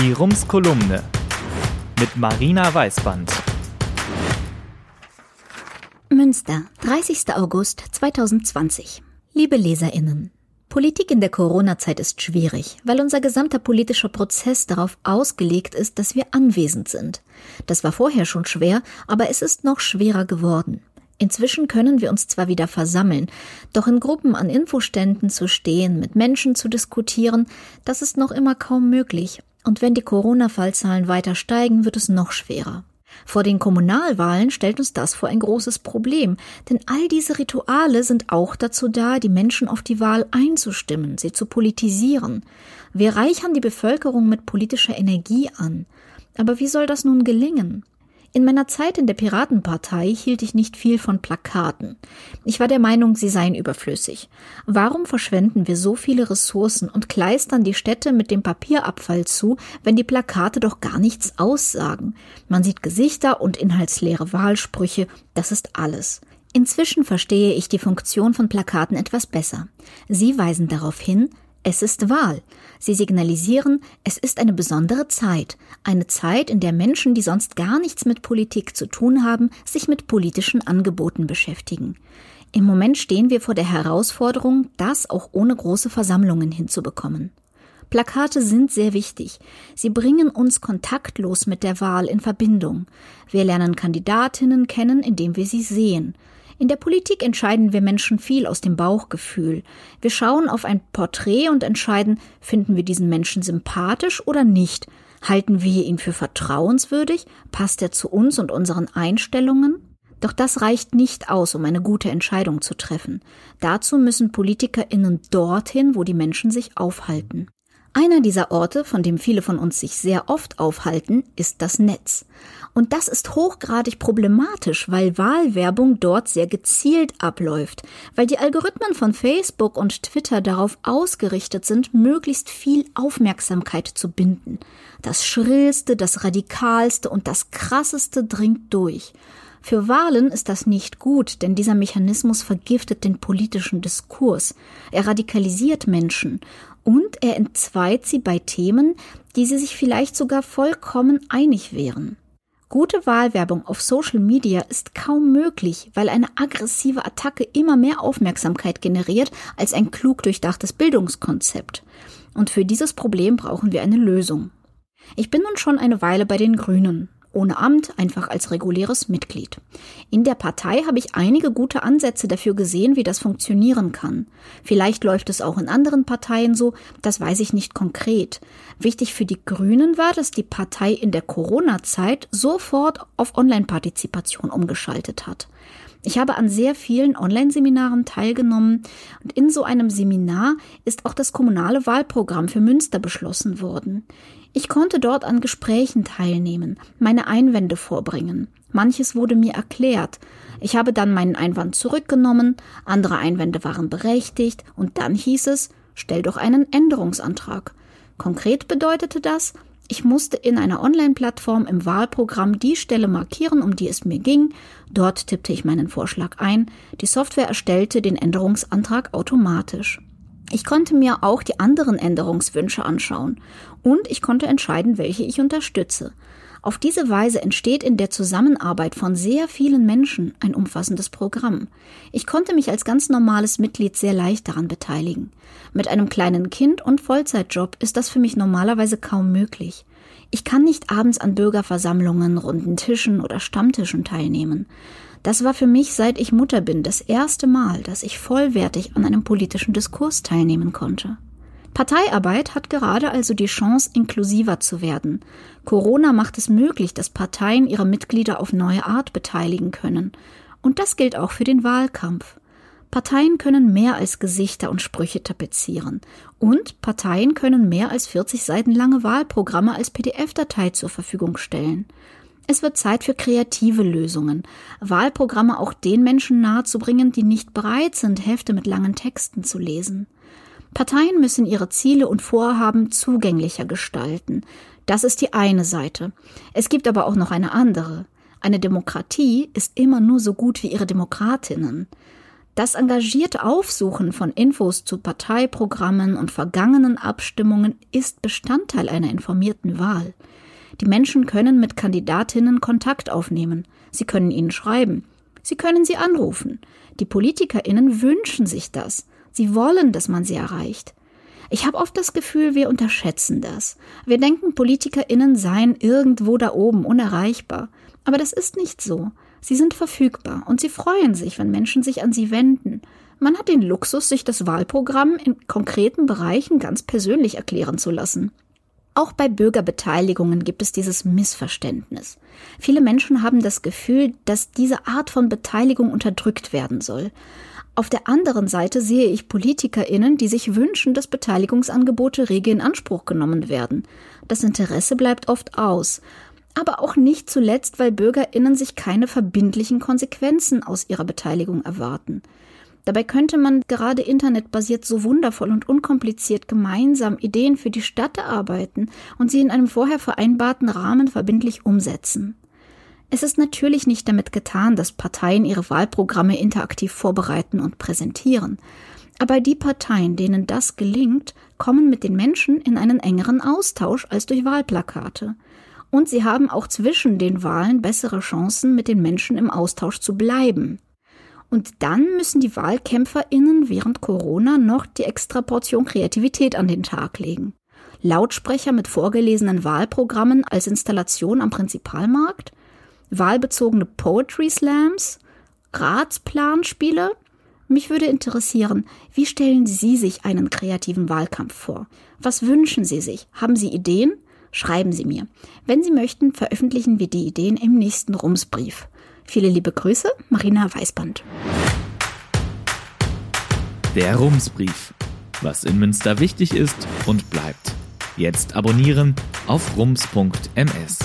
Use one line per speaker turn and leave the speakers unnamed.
Die Rums Kolumne mit Marina Weißband.
Münster, 30. August 2020. Liebe Leserinnen, Politik in der Corona-Zeit ist schwierig, weil unser gesamter politischer Prozess darauf ausgelegt ist, dass wir anwesend sind. Das war vorher schon schwer, aber es ist noch schwerer geworden. Inzwischen können wir uns zwar wieder versammeln, doch in Gruppen an Infoständen zu stehen, mit Menschen zu diskutieren, das ist noch immer kaum möglich. Und wenn die Corona-Fallzahlen weiter steigen, wird es noch schwerer. Vor den Kommunalwahlen stellt uns das vor ein großes Problem, denn all diese Rituale sind auch dazu da, die Menschen auf die Wahl einzustimmen, sie zu politisieren. Wir reichern die Bevölkerung mit politischer Energie an. Aber wie soll das nun gelingen? In meiner Zeit in der Piratenpartei hielt ich nicht viel von Plakaten. Ich war der Meinung, sie seien überflüssig. Warum verschwenden wir so viele Ressourcen und kleistern die Städte mit dem Papierabfall zu, wenn die Plakate doch gar nichts aussagen? Man sieht Gesichter und inhaltsleere Wahlsprüche, das ist alles. Inzwischen verstehe ich die Funktion von Plakaten etwas besser. Sie weisen darauf hin, es ist Wahl. Sie signalisieren, es ist eine besondere Zeit, eine Zeit, in der Menschen, die sonst gar nichts mit Politik zu tun haben, sich mit politischen Angeboten beschäftigen. Im Moment stehen wir vor der Herausforderung, das auch ohne große Versammlungen hinzubekommen. Plakate sind sehr wichtig. Sie bringen uns kontaktlos mit der Wahl in Verbindung. Wir lernen Kandidatinnen kennen, indem wir sie sehen. In der Politik entscheiden wir Menschen viel aus dem Bauchgefühl. Wir schauen auf ein Porträt und entscheiden, finden wir diesen Menschen sympathisch oder nicht. Halten wir ihn für vertrauenswürdig? Passt er zu uns und unseren Einstellungen? Doch das reicht nicht aus, um eine gute Entscheidung zu treffen. Dazu müssen PolitikerInnen dorthin, wo die Menschen sich aufhalten. Einer dieser Orte, von dem viele von uns sich sehr oft aufhalten, ist das Netz. Und das ist hochgradig problematisch, weil Wahlwerbung dort sehr gezielt abläuft, weil die Algorithmen von Facebook und Twitter darauf ausgerichtet sind, möglichst viel Aufmerksamkeit zu binden. Das Schrillste, das Radikalste und das Krasseste dringt durch. Für Wahlen ist das nicht gut, denn dieser Mechanismus vergiftet den politischen Diskurs. Er radikalisiert Menschen und er entzweit sie bei Themen, die sie sich vielleicht sogar vollkommen einig wären. Gute Wahlwerbung auf Social Media ist kaum möglich, weil eine aggressive Attacke immer mehr Aufmerksamkeit generiert als ein klug durchdachtes Bildungskonzept. Und für dieses Problem brauchen wir eine Lösung. Ich bin nun schon eine Weile bei den Grünen ohne Amt, einfach als reguläres Mitglied. In der Partei habe ich einige gute Ansätze dafür gesehen, wie das funktionieren kann. Vielleicht läuft es auch in anderen Parteien so, das weiß ich nicht konkret. Wichtig für die Grünen war, dass die Partei in der Corona-Zeit sofort auf Online-Partizipation umgeschaltet hat. Ich habe an sehr vielen Online-Seminaren teilgenommen und in so einem Seminar ist auch das kommunale Wahlprogramm für Münster beschlossen worden. Ich konnte dort an Gesprächen teilnehmen, meine Einwände vorbringen. Manches wurde mir erklärt. Ich habe dann meinen Einwand zurückgenommen, andere Einwände waren berechtigt, und dann hieß es, stell doch einen Änderungsantrag. Konkret bedeutete das, ich musste in einer Online-Plattform im Wahlprogramm die Stelle markieren, um die es mir ging. Dort tippte ich meinen Vorschlag ein. Die Software erstellte den Änderungsantrag automatisch. Ich konnte mir auch die anderen Änderungswünsche anschauen und ich konnte entscheiden, welche ich unterstütze. Auf diese Weise entsteht in der Zusammenarbeit von sehr vielen Menschen ein umfassendes Programm. Ich konnte mich als ganz normales Mitglied sehr leicht daran beteiligen. Mit einem kleinen Kind und Vollzeitjob ist das für mich normalerweise kaum möglich. Ich kann nicht abends an Bürgerversammlungen, runden Tischen oder Stammtischen teilnehmen. Das war für mich, seit ich Mutter bin, das erste Mal, dass ich vollwertig an einem politischen Diskurs teilnehmen konnte. Parteiarbeit hat gerade also die Chance, inklusiver zu werden. Corona macht es möglich, dass Parteien ihre Mitglieder auf neue Art beteiligen können. Und das gilt auch für den Wahlkampf. Parteien können mehr als Gesichter und Sprüche tapezieren. Und Parteien können mehr als 40 Seiten lange Wahlprogramme als PDF-Datei zur Verfügung stellen. Es wird Zeit für kreative Lösungen, Wahlprogramme auch den Menschen nahezubringen, die nicht bereit sind, Hefte mit langen Texten zu lesen. Parteien müssen ihre Ziele und Vorhaben zugänglicher gestalten. Das ist die eine Seite. Es gibt aber auch noch eine andere. Eine Demokratie ist immer nur so gut wie ihre Demokratinnen. Das engagierte Aufsuchen von Infos zu Parteiprogrammen und vergangenen Abstimmungen ist Bestandteil einer informierten Wahl. Die Menschen können mit Kandidatinnen Kontakt aufnehmen. Sie können ihnen schreiben. Sie können sie anrufen. Die PolitikerInnen wünschen sich das. Sie wollen, dass man sie erreicht. Ich habe oft das Gefühl, wir unterschätzen das. Wir denken, PolitikerInnen seien irgendwo da oben unerreichbar. Aber das ist nicht so. Sie sind verfügbar und sie freuen sich, wenn Menschen sich an sie wenden. Man hat den Luxus, sich das Wahlprogramm in konkreten Bereichen ganz persönlich erklären zu lassen. Auch bei Bürgerbeteiligungen gibt es dieses Missverständnis. Viele Menschen haben das Gefühl, dass diese Art von Beteiligung unterdrückt werden soll. Auf der anderen Seite sehe ich PolitikerInnen, die sich wünschen, dass Beteiligungsangebote rege in Anspruch genommen werden. Das Interesse bleibt oft aus. Aber auch nicht zuletzt, weil BürgerInnen sich keine verbindlichen Konsequenzen aus ihrer Beteiligung erwarten. Dabei könnte man gerade internetbasiert so wundervoll und unkompliziert gemeinsam Ideen für die Stadt erarbeiten und sie in einem vorher vereinbarten Rahmen verbindlich umsetzen. Es ist natürlich nicht damit getan, dass Parteien ihre Wahlprogramme interaktiv vorbereiten und präsentieren. Aber die Parteien, denen das gelingt, kommen mit den Menschen in einen engeren Austausch als durch Wahlplakate. Und sie haben auch zwischen den Wahlen bessere Chancen, mit den Menschen im Austausch zu bleiben. Und dann müssen die WahlkämpferInnen während Corona noch die extra Portion Kreativität an den Tag legen. Lautsprecher mit vorgelesenen Wahlprogrammen als Installation am Prinzipalmarkt, wahlbezogene Poetry Slams, Ratsplanspiele. Mich würde interessieren, wie stellen Sie sich einen kreativen Wahlkampf vor? Was wünschen Sie sich? Haben Sie Ideen? Schreiben Sie mir. Wenn Sie möchten, veröffentlichen wir die Ideen im nächsten Rumsbrief. Viele liebe Grüße, Marina Weißband.
Der Rumsbrief. Was in Münster wichtig ist und bleibt. Jetzt abonnieren auf rums.ms.